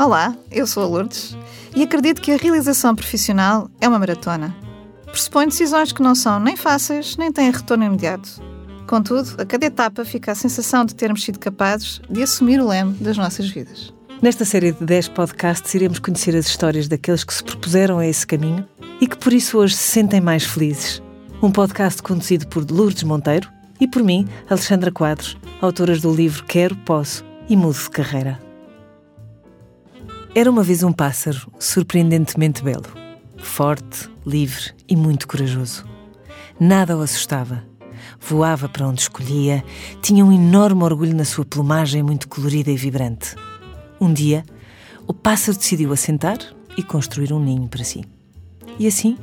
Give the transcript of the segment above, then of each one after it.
Olá, eu sou a Lourdes e acredito que a realização profissional é uma maratona. Pressupõe decisões que não são nem fáceis nem têm retorno imediato. Contudo, a cada etapa fica a sensação de termos sido capazes de assumir o leme das nossas vidas. Nesta série de 10 podcasts iremos conhecer as histórias daqueles que se propuseram a esse caminho e que por isso hoje se sentem mais felizes. Um podcast conduzido por Lourdes Monteiro e por mim, Alexandra Quadros, autoras do livro Quero, Posso e Mudo de Carreira. Era uma vez um pássaro surpreendentemente belo, forte, livre e muito corajoso. Nada o assustava. Voava para onde escolhia, tinha um enorme orgulho na sua plumagem muito colorida e vibrante. Um dia, o pássaro decidiu assentar e construir um ninho para si. E assim,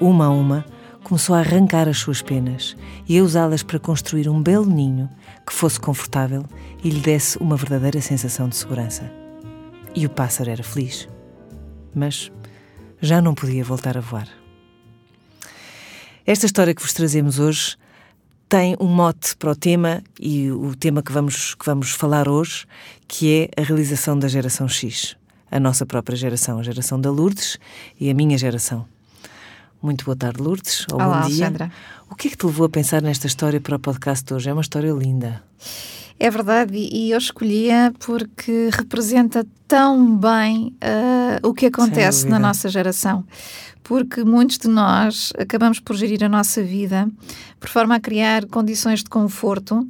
uma a uma, começou a arrancar as suas penas e a usá-las para construir um belo ninho que fosse confortável e lhe desse uma verdadeira sensação de segurança. E o pássaro era feliz. Mas já não podia voltar a voar. Esta história que vos trazemos hoje tem um mote para o tema e o tema que vamos, que vamos falar hoje, que é a realização da geração X. A nossa própria geração, a geração da Lourdes e a minha geração. Muito boa tarde, Lourdes. Ou Olá, bom dia. Alexandra. O que é que te levou a pensar nesta história para o podcast hoje? É uma história linda. É verdade, e eu escolhia porque representa tão bem uh, o que acontece na nossa geração. Porque muitos de nós acabamos por gerir a nossa vida por forma a criar condições de conforto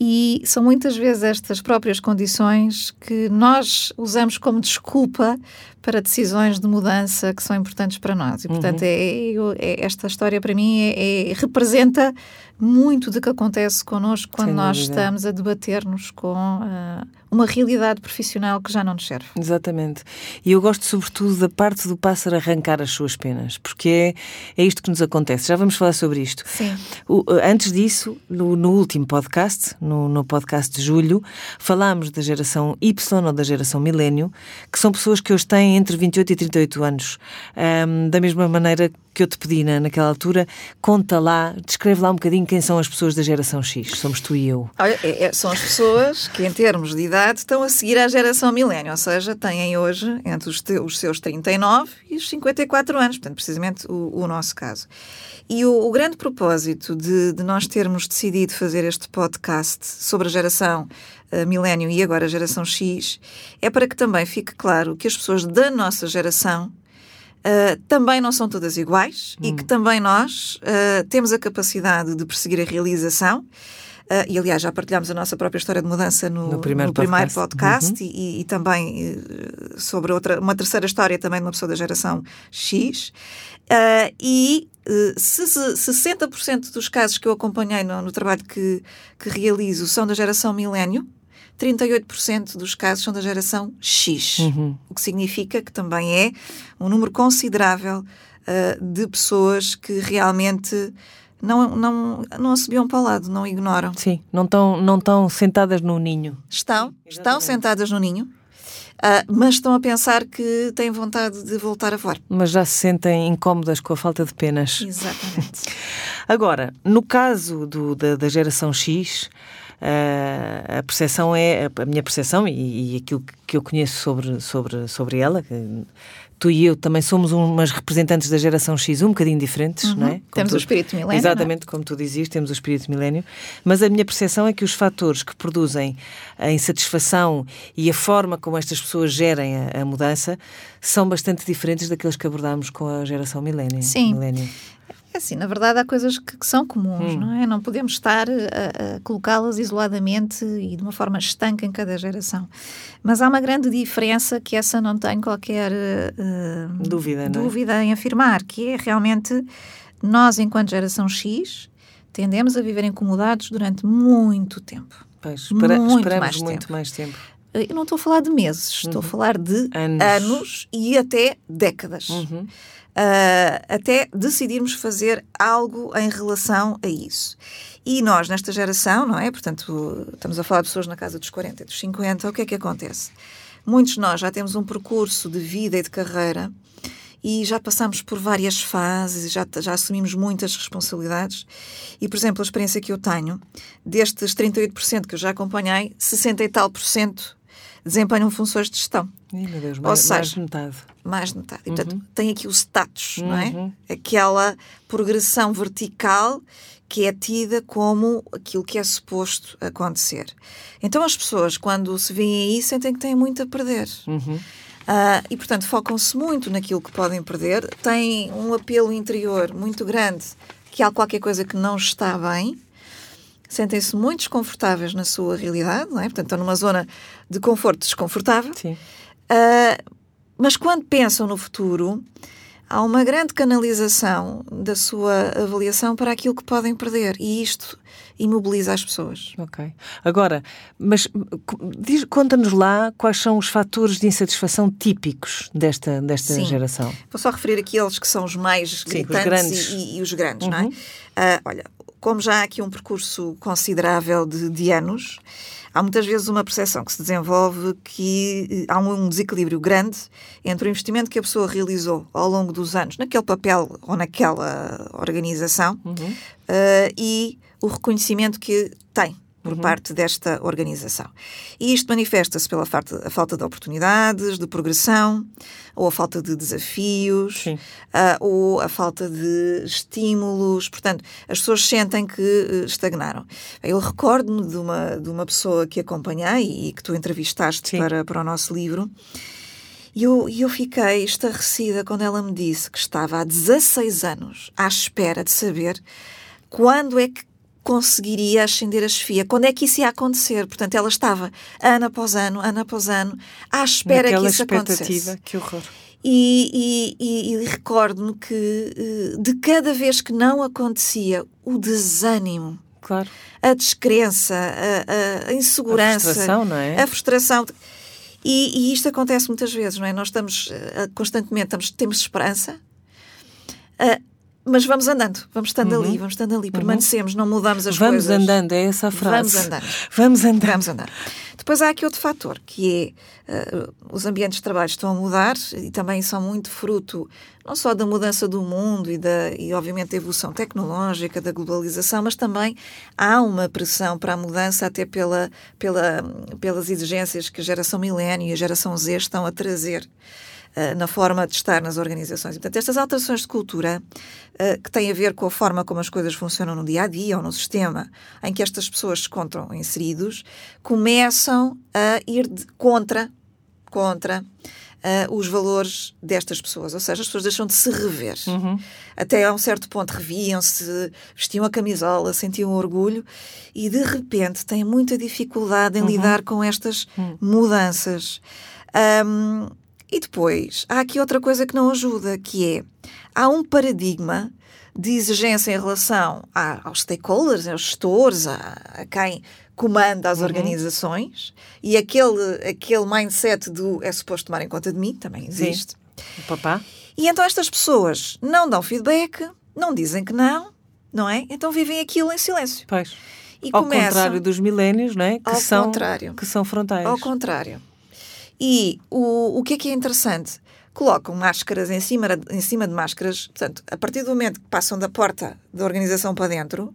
e são muitas vezes estas próprias condições que nós usamos como desculpa para decisões de mudança que são importantes para nós. E, portanto, uhum. é, é, esta história para mim é, é, representa muito do que acontece connosco quando Sem nós dúvida. estamos a debater-nos com uh, uma realidade profissional que já não nos serve. Exatamente. E eu gosto sobretudo da parte do pássaro arrancar as suas penas, porque é, é isto que nos acontece. Já vamos falar sobre isto. Sim. O, antes disso, no, no último podcast, no, no, podcast de julho, falámos da geração Y ou da geração milênio, que são pessoas que hoje têm entre 28 e 38 anos. Um, da mesma maneira que eu te pedi na, naquela altura, conta lá, descreve lá um bocadinho quem são as pessoas da geração X. Somos tu e eu. Olha, é, é, são as pessoas que, em termos de idade, estão a seguir à geração milênio, ou seja, têm hoje entre os, te, os seus 39 e os 54 anos, portanto, precisamente o, o nosso caso. E o, o grande propósito de, de, nós termos decidido fazer este podcast sobre a geração uh, milênio e agora a geração X é para que também fique claro que as pessoas da nossa geração Uh, também não são todas iguais hum. e que também nós uh, temos a capacidade de perseguir a realização. Uh, e aliás, já partilhámos a nossa própria história de mudança no, no primeiro no podcast, primeiro podcast uhum. e, e, também sobre outra, uma terceira história também de uma pessoa da geração X. e se, se 60% dos casos que eu acompanhei no, no trabalho que, que realizo são da geração milénio, 38% dos casos são da geração X, uhum. o que significa que também é um número considerável uh, de pessoas que realmente não, não, não assobiam para o lado, não ignoram. Sim, não estão não sentadas no ninho. Estão, Sim, estão sentadas no ninho. Uh, mas estão a pensar que têm vontade de voltar a voar. Mas já se sentem incómodas com a falta de penas. Exatamente. Agora, no caso do, da, da geração X, Uh, a percepção é a minha percepção e, e, aquilo que eu conheço sobre, sobre, sobre ela. Tu e eu também somos umas representantes da geração X um bocadinho diferentes, uhum. não é? Como temos tu, o espírito milénio. É? Exatamente, é? como tu dizias, temos o espírito milénio. Mas a minha percepção é que os fatores que produzem a insatisfação e a forma como estas pessoas gerem a, a mudança são bastante diferentes daqueles que abordámos com a geração milénio. Sim. Milénio. É assim, na verdade há coisas que, que são comuns, hum. não é? Não podemos estar a, a colocá-las isoladamente e de uma forma estanca em cada geração. Mas há uma grande diferença que essa não tenho qualquer uh, dúvida, dúvida é? em afirmar, que é realmente nós, enquanto geração X, tendemos a viver incomodados durante muito tempo. Pois, espera, muito esperamos mais muito tempo. mais tempo. Eu não estou a falar de meses, estou a uhum. falar de anos. anos e até décadas. Uhum uh, até decidirmos fazer algo em relação a isso. E nós, nesta geração, não é? Portanto, estamos a falar de pessoas na casa dos 40 e dos 50, o que é que acontece? Muitos de nós já temos um percurso de vida e de carreira e já passamos por várias fases, já, já assumimos muitas responsabilidades. E, por exemplo, a experiência que eu tenho, destes 38% que eu já acompanhei, 60 e tal por cento desempenham funções de gestão. Ih, meu Deus, mais, seja, mais de metade. Mais de metade. E, portanto, tem aqui o status, não é? Aquela progressão vertical que é tida como aquilo que é suposto acontecer. Então as pessoas, quando se veem aí, sentem que têm muito a perder. Ah, e, portanto, focam-se muito naquilo que podem perder, têm um apelo interior muito grande que há qualquer coisa que não está bem, sentem-se muito desconfortáveis na sua realidade, não é? Portanto, estão numa zona de conforto desconfortável. Sim. Ah, mas quando pensam no futuro, há uma grande canalização da sua avaliação para aquilo que podem perder. E isto imobiliza as pessoas. Ok. Agora, mas conta-nos lá quais são os fatores de insatisfação típicos desta, desta Sim. geração. Vou só referir aqueles que são os mais os gritantes grandes. E, e- e os grandes, não é? Ah, olha, como já há aqui um percurso considerável de, de anos, há muitas vezes uma percepção que se desenvolve que eh, há um desequilíbrio grande entre o investimento que a pessoa realizou ao longo dos anos naquele papel ou naquela organização ah, e o reconhecimento que tem por parte desta organização. E isto manifesta-se pela falta, de oportunidades, de progressão, ou a falta de desafios, ah, ou a falta de estímulos. Portanto, as pessoas sentem que eh, estagnaram. Eu recordo-me de uma, de uma pessoa que acompanhei e que tu entrevistaste Sim. para, para o nosso livro. E eu, e eu fiquei estarrecida quando ela me disse que estava há 16 anos à espera de saber quando é que conseguiria ascender a chefia, quando é que isso ia acontecer. Portanto, ela estava ano após ano, ano após ano, à espera Naquela que isso expectativa, acontecesse. que horror. E, e- e- e recordo-me que eh, de cada vez que não acontecia, o desânimo, Claro. a descrença, a, a- insegurança, A frustração, não é? a frustração. E, e isto acontece muitas vezes, não é? Nós estamos eh, constantemente, estamos, temos esperança, ah, mas vamos andando, vamos estando ali, vamos estando ali, permanecemos, não mudamos as Uhum. Vamos coisas. andando, é essa a frase. Vamos andando. Vamos andando. Vamos andar. Depois há aqui outro fator, que é eh, os ambientes de trabalho estão a mudar e também são muito fruto não só da mudança do mundo e, da, e obviamente, da evolução tecnológica, da globalização, mas também há uma pressão para a mudança até pela, pela, pelas exigências que a geração milénio e a geração Z estão a trazer eh, na forma de estar nas organizações. E, portanto, estas alterações de cultura, eh, que têm a ver com a forma como as coisas funcionam no dia a dia ou no sistema em que estas pessoas se encontram inseridos, começam a ir de- contra, contra eh, os valores destas pessoas. Ou seja, as pessoas deixam de se rever. Até a um certo ponto reviam-se, vestiam a camisola, sentiam orgulho e de repente têm muita dificuldade em lidar com estas mudanças. Ahm, e depois, há aqui outra coisa que não ajuda, que é, há um paradigma de exigência em relação a- aos stakeholders, aos gestores, a, a quem comanda as organizações, e aquele, aquele mindset do é suposto tomar em conta de mim, também existe. O papá? E então estas pessoas não dão feedback, não dizem que não, não é? Então vivem aquilo em silêncio. Pois. E Ao começam... contrário dos milénios, não é? Que Ao são, contrário. Que são frontais. Ao contrário. E o, o que é que é interessante? Colocam máscaras em cima, em cima de máscaras, portanto, a partir do momento que passam da porta da organização para dentro,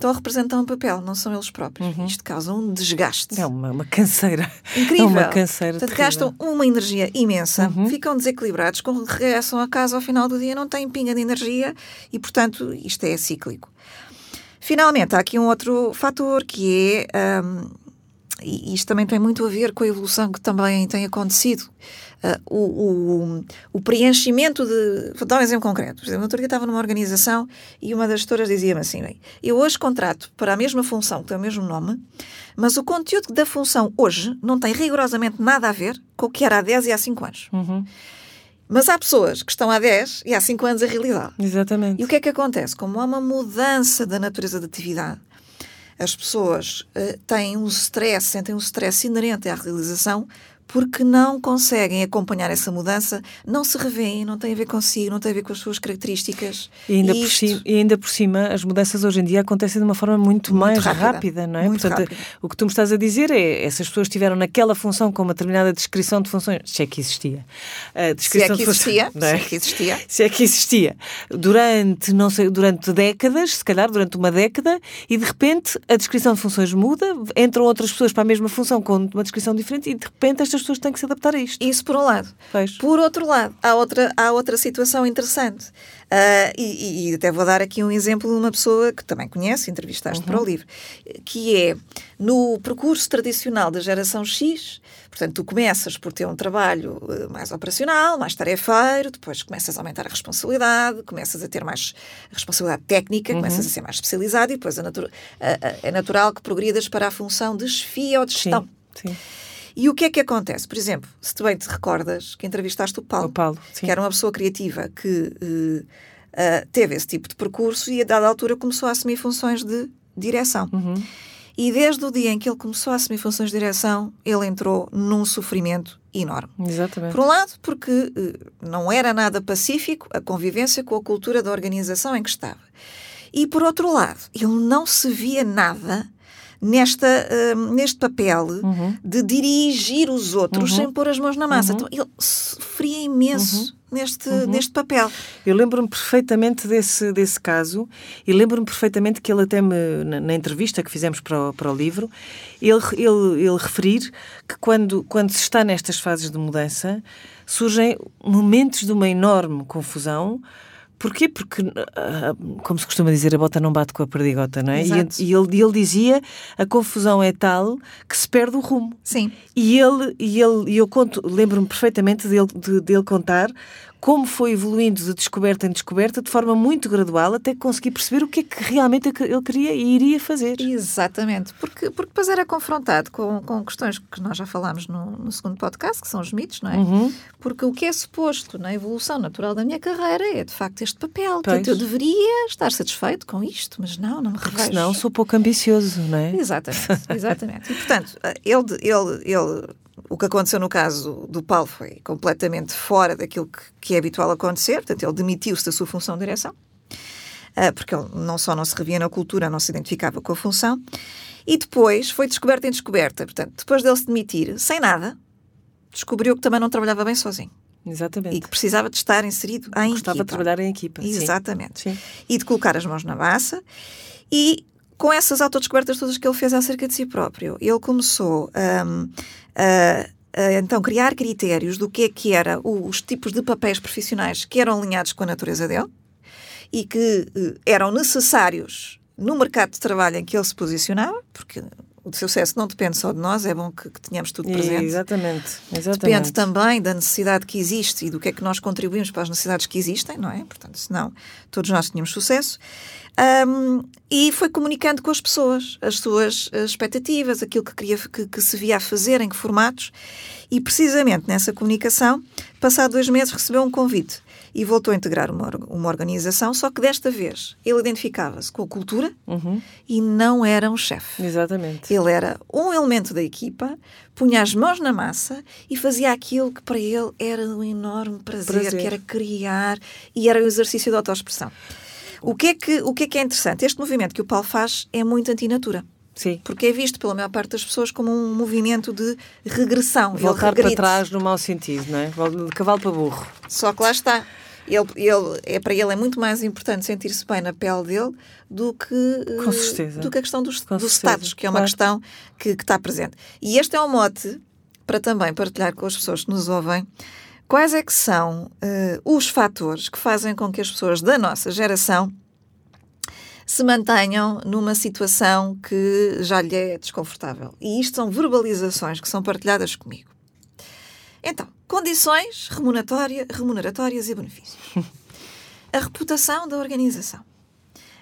estão a representar um papel, não são eles próprios. Isto causa um desgaste. É uma, uma canseira. Incrível. É uma canseira Portanto. Uhum. gastam uma energia imensa, ficam desequilibrados, quando regressam a casa ao final do dia não têm pinga de energia e, portanto, isto é cíclico. Finalmente, há aqui um outro fator que é. hum, e isto também tem muito a ver com a evolução que também tem acontecido. Ah, o, o, o preenchimento de. Vou dar um exemplo concreto. Por exemplo, no outro dia estava numa organização e uma das gestoras dizia-me assim: bem, eu hoje contrato para a mesma função, que tem o mesmo nome, mas o conteúdo da função hoje não tem rigorosamente nada a ver com o que era há 10 e há 5 anos. Mas há pessoas que estão há 10 e há 5 anos a realidade. Exatamente. E o que é que acontece? Como há uma mudança da natureza da atividade, as pessoas eh, têm um stress, sentem um stress inerente à realização porque não conseguem acompanhar essa mudança, não se revêem, não tem a ver consigo, não tem a ver com as suas características. E ainda, e por, cima, e ainda por cima, as mudanças hoje em dia acontecem de uma forma muito, muito mais rápida, rápida, não é? Muito Portanto, rápida. o que tu me estás a dizer é essas pessoas estiveram naquela função com uma determinada descrição de funções, se é que existia. A descrição se é que existia, funções, é? se é que existia. Se é que existia. Durante, não sei, durante décadas, se calhar durante uma década, e de repente a descrição de funções muda, entram outras pessoas para a mesma função com uma descrição diferente e de repente estas pessoas têm que se adaptar a isto. Isso por um lado. Pois. Por outro lado, há outra, há outra situação interessante. Uh, e, e, até vou dar aqui um exemplo de uma pessoa que também conhece, entrevistaste uhum. para o livro, que é no percurso tradicional da geração X, portanto, tu começas por ter um trabalho eh, mais operacional, mais tarefeiro, depois começas a aumentar a responsabilidade, começas a ter mais responsabilidade técnica, uhum. começas a ser mais especializado e depois é, natu é natural que progridas para a função de chefia ou de gestão. Sim, sim. E o que é que acontece? Por exemplo, se tu bem te recordas que entrevistaste o Paulo, o Paulo que era uma pessoa criativa que uh, uh, teve esse tipo de percurso e a dada altura começou a assumir funções de direção. Uhum. E desde o dia em que ele começou a assumir funções de direção, ele entrou num sofrimento enorme. Exatamente. Por um lado, porque uh, não era nada pacífico a convivência com a cultura da organização em que estava. E por outro lado, ele não se via nada nesta, uh, neste papel uhum. de dirigir os outros uhum. sem pôr as mãos na massa. Uhum. Então, ele sofria imenso uhum. neste, uhum. neste papel. Eu lembro-me perfeitamente desse, desse caso e lembro-me perfeitamente que ele até me, na, na, entrevista que fizemos para o, para o livro, ele, ele, ele referir que quando, quando se está nestas fases de mudança, surgem momentos de uma enorme confusão, Porquê? Porque, ah, como se costuma dizer, a bota não bate com a perdigota, não é? E, e, ele, ele dizia a confusão é tal que se perde o rumo. Sim. E ele, e ele e eu conto, lembro-me perfeitamente dele, de, dele contar como foi evoluindo de descoberta em descoberta de forma muito gradual até conseguir perceber o que é que realmente ele queria e iria fazer. Exatamente, porque, porque depois era confrontado com, com questões que nós já falámos no, no segundo podcast, que são os mitos, não é? Uhum. Porque o que é suposto na evolução natural da minha carreira é de facto este papel. Portanto, eu deveria estar satisfeito com isto, mas não, não me porque revejo. senão sou pouco ambicioso, não é? Exatamente, exatamente. e portanto, ele, ele, ele o que aconteceu no caso do Paulo foi completamente fora daquilo que, que é habitual acontecer, portanto, ele demitiu-se da sua função de direção, uh, porque ele não só não se revia na cultura, não se identificava com a função, e depois foi descoberta em descoberta. Portanto, depois dele se demitir, sem nada, descobriu que também não trabalhava bem sozinho. Exatamente. E que precisava de estar inserido em Gostava equipa. de trabalhar em equipa. Exatamente. Sim. E de colocar as mãos na massa. E com essas autodescobertas todas que ele fez acerca de si próprio, ele começou um, a, a, então criar critérios do que é que era os tipos de papéis profissionais que eram alinhados com a natureza dele e que uh, eram necessários no mercado de trabalho em que ele se posicionava, porque o sucesso não depende só de nós, é bom que, que tenhamos tudo presente. Exatamente, exatamente. Depende também da necessidade que existe e do que é que nós contribuímos para as necessidades que existem, não é? Portanto, senão todos nós tínhamos sucesso. Um, e foi comunicando com as pessoas as suas expectativas, aquilo que queria que, que, se via a fazer, em que formatos. E precisamente nessa comunicação, passado dois meses, recebeu um convite e voltou a integrar uma, uma organização, só que desta vez ele identificava-se com a cultura uhum. e não era um chefe. Exatamente. Ele era um elemento da equipa, punha as mãos na massa e fazia aquilo que para ele era um enorme prazer, prazer. que era criar e era o exercício da autoexpressão. O que, é que, o que é que é interessante? Este movimento que o Paulo faz é muito antinatura. Sim. Porque é visto pela maior parte das pessoas como um movimento de regressão. Voltar para trás no mau sentido, não é? De cavalo para burro. Só que lá está. Ele, ele, é, para ele é muito mais importante sentir-se bem na pele dele do que, Com certeza. do que a questão dos, dos status, que é uma claro. questão que, que está presente. E este é um mote para também partilhar com as pessoas que nos ouvem quais é que são uh, os fatores que fazem com que as pessoas da nossa geração se mantenham numa situação que já lhe é desconfortável. E isto são verbalizações que são partilhadas comigo. Então, condições remuneratórias e benefícios. A reputação da organização.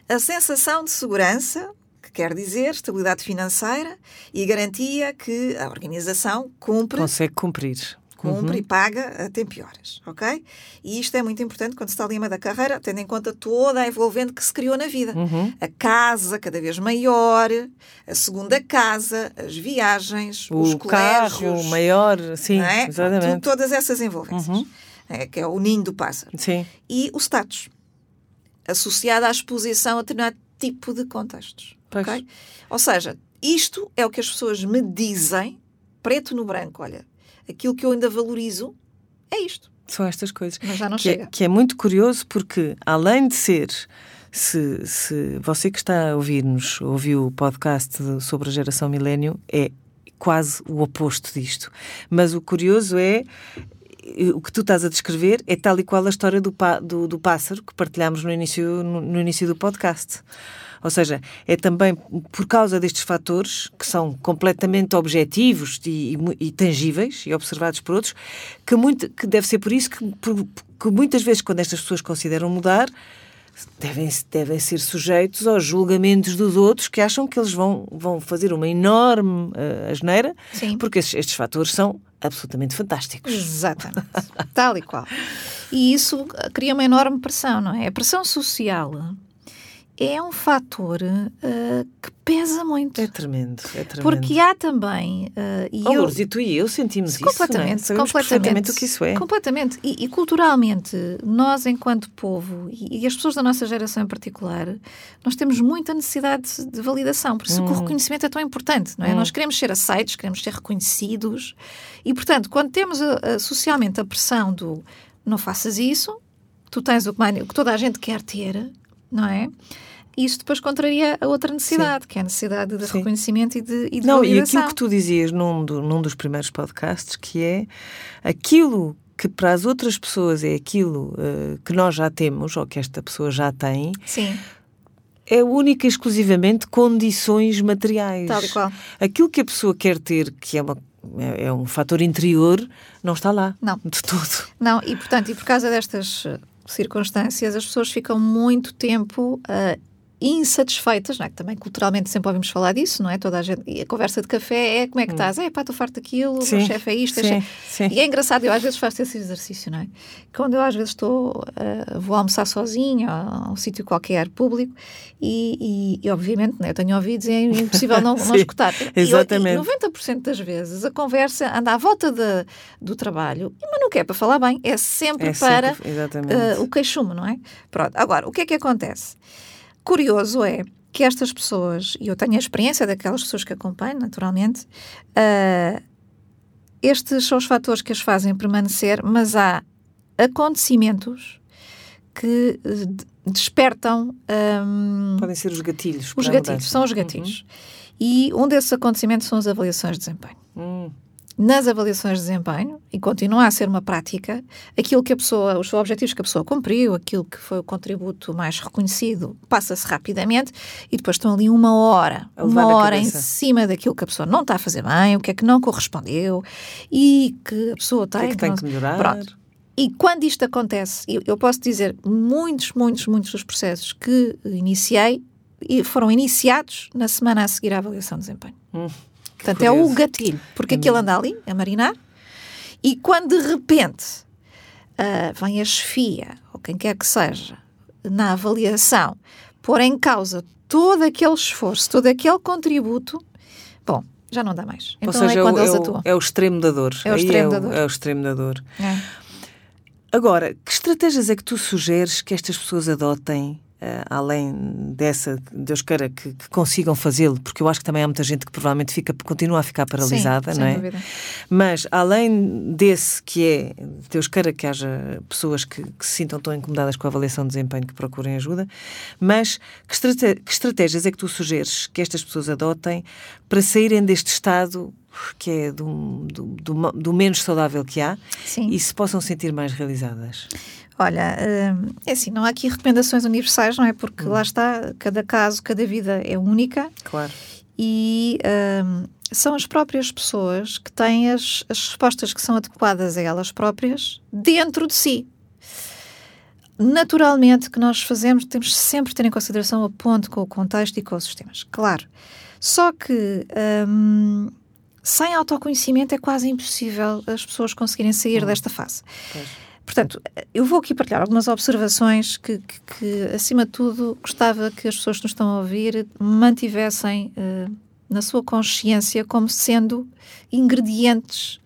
A sensação de segurança, que quer dizer estabilidade financeira e garantia que a organização cumpre. Consegue cumprir cumpre Uhum. e paga a tempo e horas, ok? E isto é muito importante quando se está ali a meio da carreira, tendo em conta toda a envolvente que se criou na vida. Uhum. A casa cada vez maior, a segunda casa, as viagens, os O carro colégios, maior, sim, é? exatamente. Todas essas envolvências, Uhum. é, que é o ninho do pássaro. Sim, E o status, associado à exposição a determinado tipo de contextos. Pois. ok? Ou seja, isto é o que as pessoas me dizem, preto no branco, olha, aquilo que eu ainda valorizo é isto, são estas coisas. mas já não que, é, chega. que é muito curioso porque, além de ser, se, se você que está a ouvir-nos ouviu o podcast sobre a geração milênio, é quase o oposto disto. Mas o curioso é. eh, O que tu estás a descrever é tal e qual a história do, do, do pássaro que partilhámos no início, no, no início do podcast. Ou seja, é também por causa destes fatores, que são completamente objetivos e, e e tangíveis e observados por outros, que, muito, que deve ser por isso que, por- que muitas vezes, quando estas pessoas consideram mudar, devem, devem ser sujeitos aos julgamentos dos outros que acham que eles vão, vão fazer uma enorme uh, asneira, Sim. porque estes, estes fatores são absolutamente fantásticos. Exatamente, tal e qual. E isso cria uma enorme pressão, não é? A pressão social é um fator eh, que pesa muito. É tremendo, é tremendo. Porque há também, eh, e Oh, eu, Lourdes, e tu e eu sentimos isso, completamente, não é? Completamente, o que isso é. Completamente. E, e culturalmente, nós, enquanto povo, e, e as pessoas da nossa geração em particular, nós temos muita necessidade de, validação. Por isso que o Hum. reconhecimento é tão importante, não é? Nós queremos ser aceitos, queremos ser reconhecidos. E, portanto, quando temos a- a- socialmente a pressão do não faças isso, tu tens o que, o que toda a gente quer ter, não é? Isso depois contraria a outra necessidade, que é a necessidade de Sim. reconhecimento e de, e de Não, e validação. aquilo que tu dizias num, do- num dos primeiros podcasts, que é aquilo que para as outras pessoas é aquilo eh, que nós já temos, ou que esta pessoa já tem, Sim, é única e exclusivamente condições materiais. tal e qual. Aquilo que a pessoa quer ter, que é, uma, é, é um fator interior, não está lá. Não. De todo. Não, e portanto, e por causa destas eh, circunstâncias, as pessoas ficam muito tempo ah, insatisfeitas, não é? Que também culturalmente sempre ouvimos falar disso, não é? Toda a gente, e a conversa de café é como é que estás? É pá, estou farto daquilo, o chefe é isto, é sim, chefe. sim. E é engraçado, eu às vezes faço esse exercício, não é? Quando eu às vezes estou, ah, vou almoçar sozinha a, um sítio qualquer público e, e, e, obviamente, não é? eu tenho ouvidos e é impossível não, não escutar. E exatamente. E, 90% das vezes a conversa anda à volta de- do trabalho, mas não quer para falar bem, é sempre É para sempre- exatamente. ah, o queixume, não é? Pronto, agora, o que é que acontece? Curioso é que estas pessoas, e eu tenho a experiência daquelas pessoas que acompanho, naturalmente, ah, estes são os fatores que as fazem permanecer, mas há acontecimentos que eh, de- despertam ahm, Podem ser os gatilhos. os gatilhos, são os gatilhos. E um desses acontecimentos são as avaliações de desempenho. Hum, Nas avaliações de desempenho, e continua a ser uma prática, aquilo que a pessoa, os objetivos que a pessoa cumpriu, aquilo que foi o contributo mais reconhecido, passa-se rapidamente e depois estão ali uma hora, uma hora em cima daquilo que a pessoa não está a fazer bem, o que é que não correspondeu e que a pessoa tem. é que tem que melhorar? Pronto. E quando isto acontece, eu, posso dizer muitos, muitos, muitos dos processos que iniciei e foram iniciados na semana a seguir à avaliação de desempenho. Hum, Portanto, é o gatilho, porque É aquilo anda ali a marinar e quando de repente ah, vem a chefia, ou quem quer que seja, na avaliação, pôr em causa todo aquele esforço, todo aquele contributo, bom, já não dá mais. Ou Então seja, é quando o, eles é, o, atuam. é o extremo da dor. É o extremo é da o, dor. É o extremo da dor. É. Agora, que estratégias é que tu sugeres que estas pessoas adotem, eh, além dessa, Deus queira que, que consigam fazê-lo, porque eu acho que também há muita gente que provavelmente fica, continua a ficar paralisada, Sim, não é? dúvida. Mas, além desse que é, Deus queira que haja pessoas que, que se sintam tão incomodadas com a avaliação de desempenho que procurem ajuda, mas que, que estratégias é que tu sugeres que estas pessoas adotem para saírem deste estado que é do, do, do do menos saudável que há Sim. e se possam sentir mais realizadas? Olha, hum, é assim, não há aqui recomendações universais, não é? Porque Hum. lá está, cada caso, cada vida é única Claro. e hum, são as próprias pessoas que têm as, as respostas que são adequadas a elas próprias dentro de si. Naturalmente, que nós fazemos, temos sempre de ter em consideração a ponte com o contexto e com os sistemas, claro. Só que hum, sem autoconhecimento é quase impossível as pessoas conseguirem sair hum. desta fase. Pois. Portanto, eu vou aqui partilhar algumas observações que, que, que, acima de tudo, gostava que as pessoas que nos estão a ouvir mantivessem uh, na sua consciência como sendo ingredientes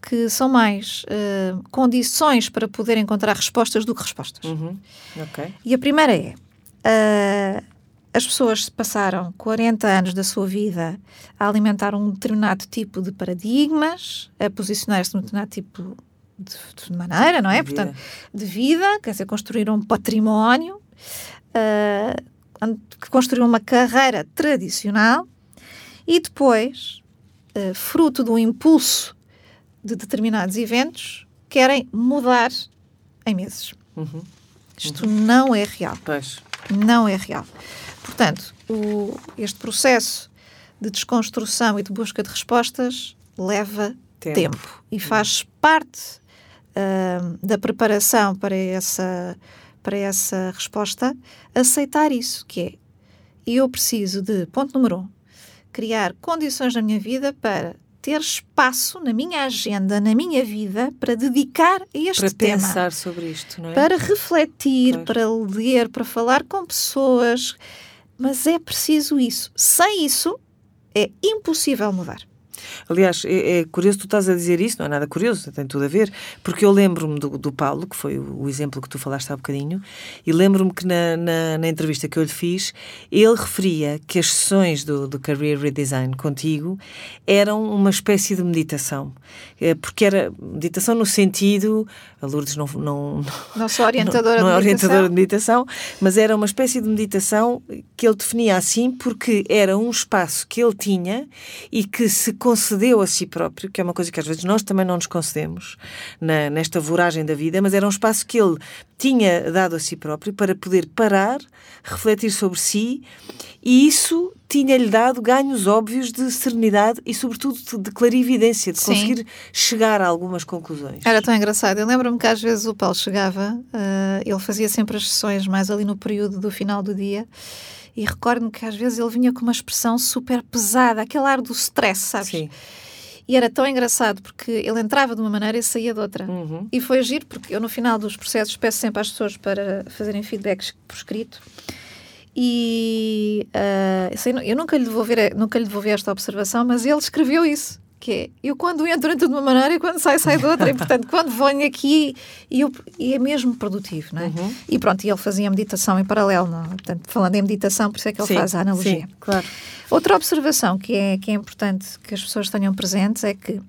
que são mais uh, condições para poder encontrar respostas do que respostas. Uhum. Okay. E a primeira é: uh, as pessoas passaram 40 anos da sua vida a alimentar um determinado tipo de paradigmas, a posicionar-se num determinado tipo de, de maneira, não é? De Portanto, de vida, quer dizer, construíram um património, uh, construíram uma carreira tradicional e depois, uh, fruto do impulso de determinados eventos, querem mudar em meses. Uhum. Isto uhum. não é real. Pois. Não é real. Portanto, o, este processo de desconstrução e de busca de respostas leva tempo, tempo e faz parte uh, da preparação para essa, para essa resposta, aceitar isso, que é eu preciso de, ponto número um, criar condições na minha vida para ter espaço na minha agenda, na minha vida, para dedicar a este para tema. Para pensar sobre isto, não é? Para refletir, pois. para ler, para falar com pessoas. Mas é preciso isso. Sem isso, é impossível mudar. Aliás, é, é, curioso tu estás a dizer isso, não é nada curioso, tem tudo a ver, porque eu lembro-me do, do, Paulo, que foi o, o, exemplo que tu falaste há bocadinho, e lembro-me que na, na, na, entrevista que eu lhe fiz, ele referia que as sessões do, do Career Redesign contigo eram uma espécie de meditação, é, porque era meditação no sentido, a Lourdes não... Não, não sou orientadora, não, não é orientadora de meditação, mas era uma espécie de meditação que ele definia assim porque era um espaço que ele tinha e que se concedeu a si próprio, que é uma coisa que às vezes nós também não nos concedemos na, nesta voragem da vida, mas era um espaço que ele tinha dado a si próprio para poder parar, refletir sobre si e isso tinha-lhe dado ganhos óbvios de serenidade e, sobretudo, de clarividência, de Sim. conseguir chegar a algumas conclusões. Era tão engraçado. Eu lembro-me que às vezes o Paulo chegava, uh, ele fazia sempre as sessões mais ali no período do final do dia e recordo-me que às vezes ele vinha com uma expressão super pesada, aquele ar do stress, sabes? Sim. E era tão engraçado porque ele entrava de uma maneira e saía de outra. Uhum. E foi agir, porque eu no final dos processos peço sempre às pessoas para fazerem feedbacks por escrito. E uh, eu nunca lhe, devolver, nunca lhe devolvi esta observação, mas ele escreveu isso que é, eu quando entro entro de uma maneira e quando saio saio de outra, e portanto quando venho aqui e, eu, e é mesmo produtivo, não é? Uhum. E pronto, e ele fazia meditação em paralelo, não é? portanto falando em meditação, por isso é que ele sim, faz a analogia. Sim, claro. Outra observação que é, que é importante que as pessoas tenham presentes é que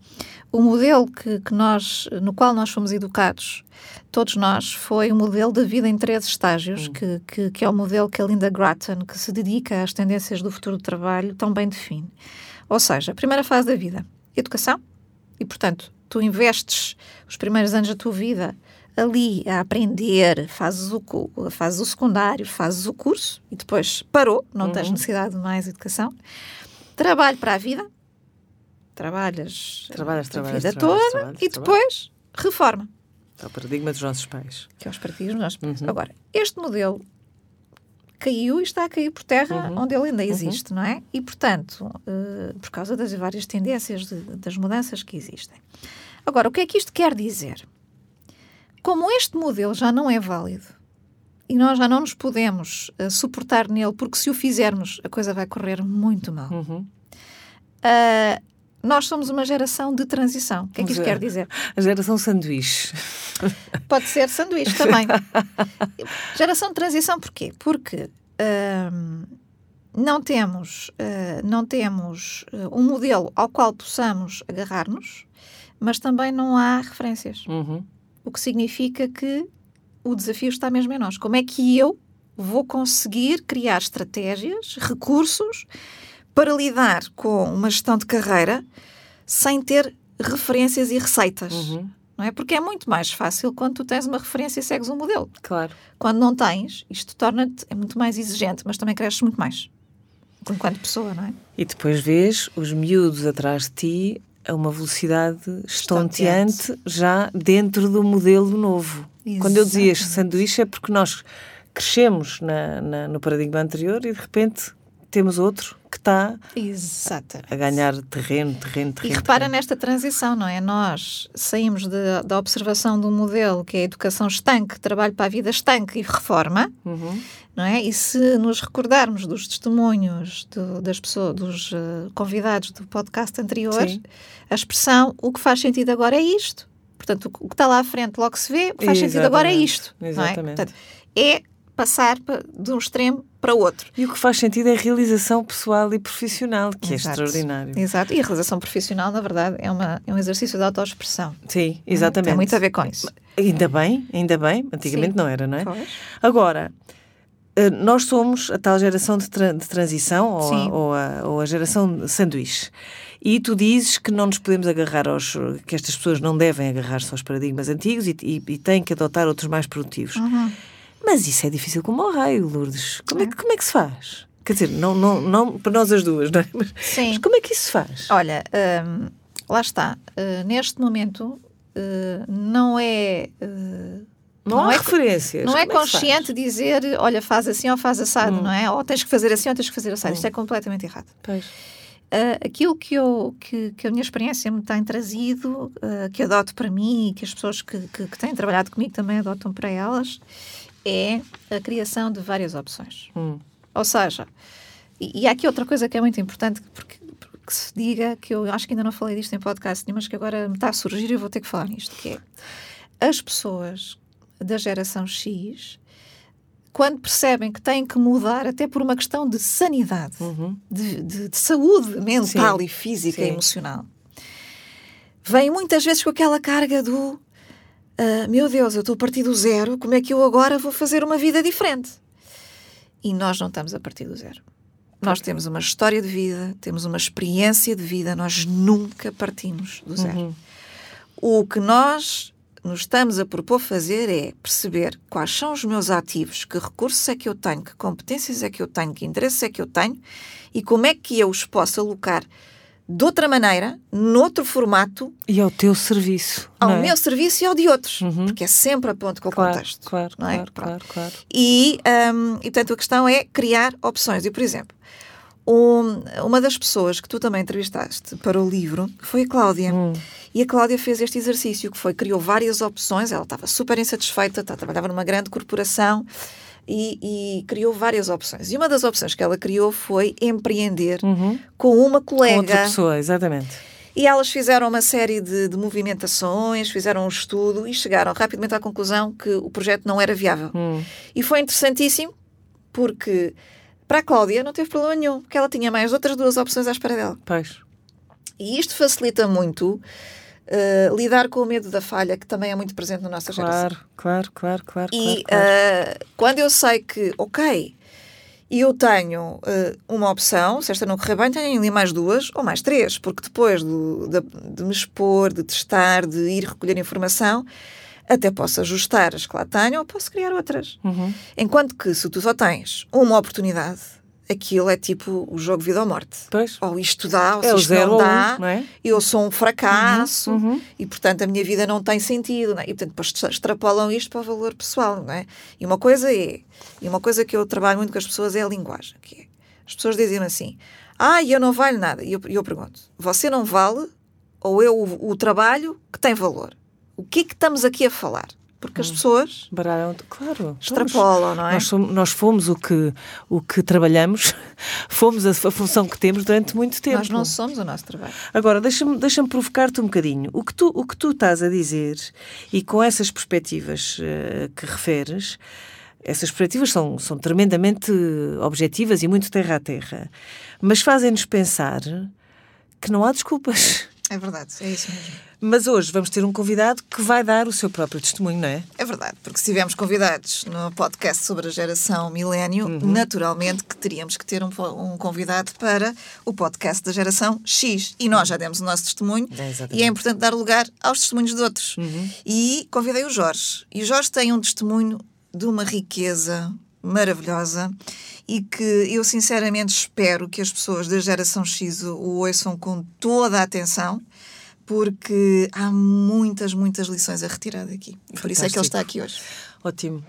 o modelo que, que nós, no qual nós fomos educados, todos nós, foi o modelo da vida em três estágios, uhum. que, que, que é o modelo que a Linda Grattan, que se dedica às tendências do futuro do trabalho, tão bem define. Ou seja, a primeira fase da vida, educação. E, portanto, tu investes os primeiros anos da tua vida ali a aprender, fazes o, fazes o secundário, fazes o curso e depois parou, não uhum. tens necessidade de mais educação. Trabalho para a vida, trabalhas, trabalhas, trabalhas a vida trabalhas, toda trabalhas, e depois reforma. É o paradigma dos nossos pais. Que é os paradigmas dos nossos pais. Uhum. Agora, este modelo caiu e está a cair por terra uhum. onde ele ainda uhum. existe, uhum. não é? E, portanto, uh, por causa das várias tendências, de, das mudanças que existem. Agora, o que é que isto quer dizer? Como este modelo já não é válido e nós já não nos podemos uh, suportar nele, porque se o fizermos, a coisa vai correr muito mal. Uhum. Uh, nós somos uma geração de transição. O que é que isto quer dizer? A geração sanduíche. Pode ser sanduíche também. geração de transição porquê? Porque hum, não temos, uh, não temos uh, um modelo ao qual possamos agarrar-nos, mas também não há referências. Uhum. O que significa que o desafio está mesmo em nós. Como é que eu vou conseguir criar estratégias, recursos para lidar com uma gestão de carreira sem ter referências e receitas. Uhum. Não é? Porque é muito mais fácil quando tu tens uma referência e segues um modelo. Claro. Quando não tens, isto torna-te é muito mais exigente, mas também cresces muito mais. Enquanto pessoa, não é? E depois vês os miúdos atrás de ti a uma velocidade estonteante, estonteante. já dentro do modelo novo. Exatamente. Quando eu dizia sanduíche é porque nós crescemos na, na, no paradigma anterior e de repente temos outro que está a ganhar terreno, terreno, terreno. E repara terreno. nesta transição, não é? Nós saímos de- da observação de um modelo que é a educação estanque, trabalho para a vida estanque e reforma, Uhum. não é? E se nos recordarmos dos testemunhos do- das pessoas, dos eh, convidados do podcast anterior, Sim. a expressão o que faz sentido agora é isto. Portanto, o que- está lá à frente logo se vê, o que faz sentido agora é Exatamente. isto. Não é? Exatamente. Portanto, é passar pa- de um extremo para outro. E o que faz sentido é a realização pessoal e profissional, que Exato. é extraordinário. Exato. E a realização profissional, na verdade, é, uma, é um exercício de autoexpressão. Sim, exatamente. Tem muito a ver com isso. Ainda bem, ainda bem. Antigamente Sim. não era, não é? Pois. Agora, eh, nós somos a tal geração de, tra- de transição ou a, ou, a, ou a geração de sanduíche. E tu dizes que não nos podemos agarrar aos. que estas pessoas não devem agarrar-se aos paradigmas antigos e, e, e têm que adotar outros mais produtivos. Uhum. Mas isso é difícil como ao raio, Lourdes. Como é, que- como é que se faz? Quer dizer, não, não, não para nós as duas, não é? Mas, Sim. mas como é que isso se faz? Olha, hum, lá está. Uh, neste momento, uh, não é. uh, não, há é, referências. não é faz? consciente dizer, olha, faz assim ou faz assado, Hum. não é? Ou tens que fazer assim ou tens que fazer assado. Isto é completamente errado. Pois. Uh, aquilo que, eu, que, que a minha experiência me tem trazido, uh, que adoto para mim e que as pessoas que, que, que têm trabalhado comigo também adotam para elas, é a criação de várias opções. Hum. Ou seja, e, e há aqui outra coisa que é muito importante porque, porque se diga, que eu acho que ainda não falei disto em podcast nenhum, mas que agora me está a surgir e eu vou ter que falar nisto, que é as pessoas da geração X, quando percebem que têm que mudar, até por uma questão de sanidade, Uhum. de, de- de saúde mental Sim. e física e Sim. emocional, vêm muitas vezes com aquela carga do ah, meu Deus, eu estou a partir do zero, como é que eu agora vou fazer uma vida diferente? E nós não estamos a partir do zero. Nós temos uma história de vida, temos uma experiência de vida, nós nunca partimos do zero. Uhum. O que nós nos estamos a propor fazer é perceber quais são os meus ativos, que recursos é que eu tenho, que competências é que eu tenho, que interesses é que eu tenho e como é que eu os posso alocar de outra maneira, noutro formato, E ao teu serviço. ao é? meu serviço e ao de outros. Uhum. Porque é sempre a ponto com o Claro, contexto. claro, não é? claro, claro, claro. E, hum, e, portanto, a questão é criar opções. E, por exemplo, um- uma das pessoas que tu também entrevistaste para o livro foi a Cláudia. Hum. E a Cláudia fez este exercício, que foi, criou várias opções, ela estava super insatisfeita, tá- trabalhava numa grande corporação e, e criou várias opções. E uma das opções que ela criou foi empreender Uhum. com uma Com colega. outra pessoa, exatamente. E elas fizeram uma série de, de movimentações, fizeram um estudo e chegaram rapidamente à conclusão que o projeto não era viável. Hum. E foi interessantíssimo porque para a Cláudia não teve problema nenhum, porque ela tinha mais outras duas opções à espera dela. Pois. E isto facilita muito eh, lidar com o medo da falha, que também é muito presente na nossa geração. Claro, claro, claro, claro. E claro, claro. eh, quando eu sei que, ok, eu tenho eh, uma opção, se esta não correr bem, tenho ali mais duas ou mais três, porque depois do- de, de me expor, de testar, de ir recolher informação, até posso ajustar as que lá tenho ou posso criar outras. Uhum. Enquanto que se tu só tens uma oportunidade, aquilo é tipo o jogo vida ou morte. Pois. Ou isto dá, ou É isto não ou um, dá, não é? eu sou um fracasso Uhum. e, portanto, a minha vida não tem sentido. Não é? E, portanto, extrapolam isto para o valor pessoal. Não é? E uma coisa é, e uma coisa que eu trabalho muito com as pessoas é a linguagem. Que é, as pessoas dizem assim, ah, eu não valho nada. E eu, eu pergunto, você não vale ou eu o, o trabalho que tem valor? O que é que estamos aqui a falar? Porque Hum. as pessoas Baralham, claro. extrapolam, não é? Nós fomos, nós fomos o, que, o que trabalhamos, fomos a, a função que temos durante muito tempo. Nós não somos o nosso trabalho. Agora, deixa-me deixa provocar-te um bocadinho. O que, tu, o que tu estás a dizer, e com essas perspectivas eh, que referes, essas perspectivas são, são tremendamente objetivas e muito terra a terra, mas fazem-nos pensar que não há desculpas. É verdade, é isso mesmo. Mas hoje vamos ter um convidado que vai dar o seu próprio testemunho, não é? É verdade, porque se tivermos convidados no podcast sobre a geração milénio, Uhum. naturalmente que teríamos que ter um, um convidado para o podcast da geração X. E nós já demos o nosso testemunho É. Uhum. e é importante dar lugar aos testemunhos de outros. E convidei o Jorge. E o Jorge tem um testemunho de uma riqueza maravilhosa e que eu sinceramente espero que as pessoas da geração X o ouçam com toda a atenção. Porque há muitas, muitas lições a retirar daqui. Por isso é que ele Fantástico. está aqui hoje. Ótimo.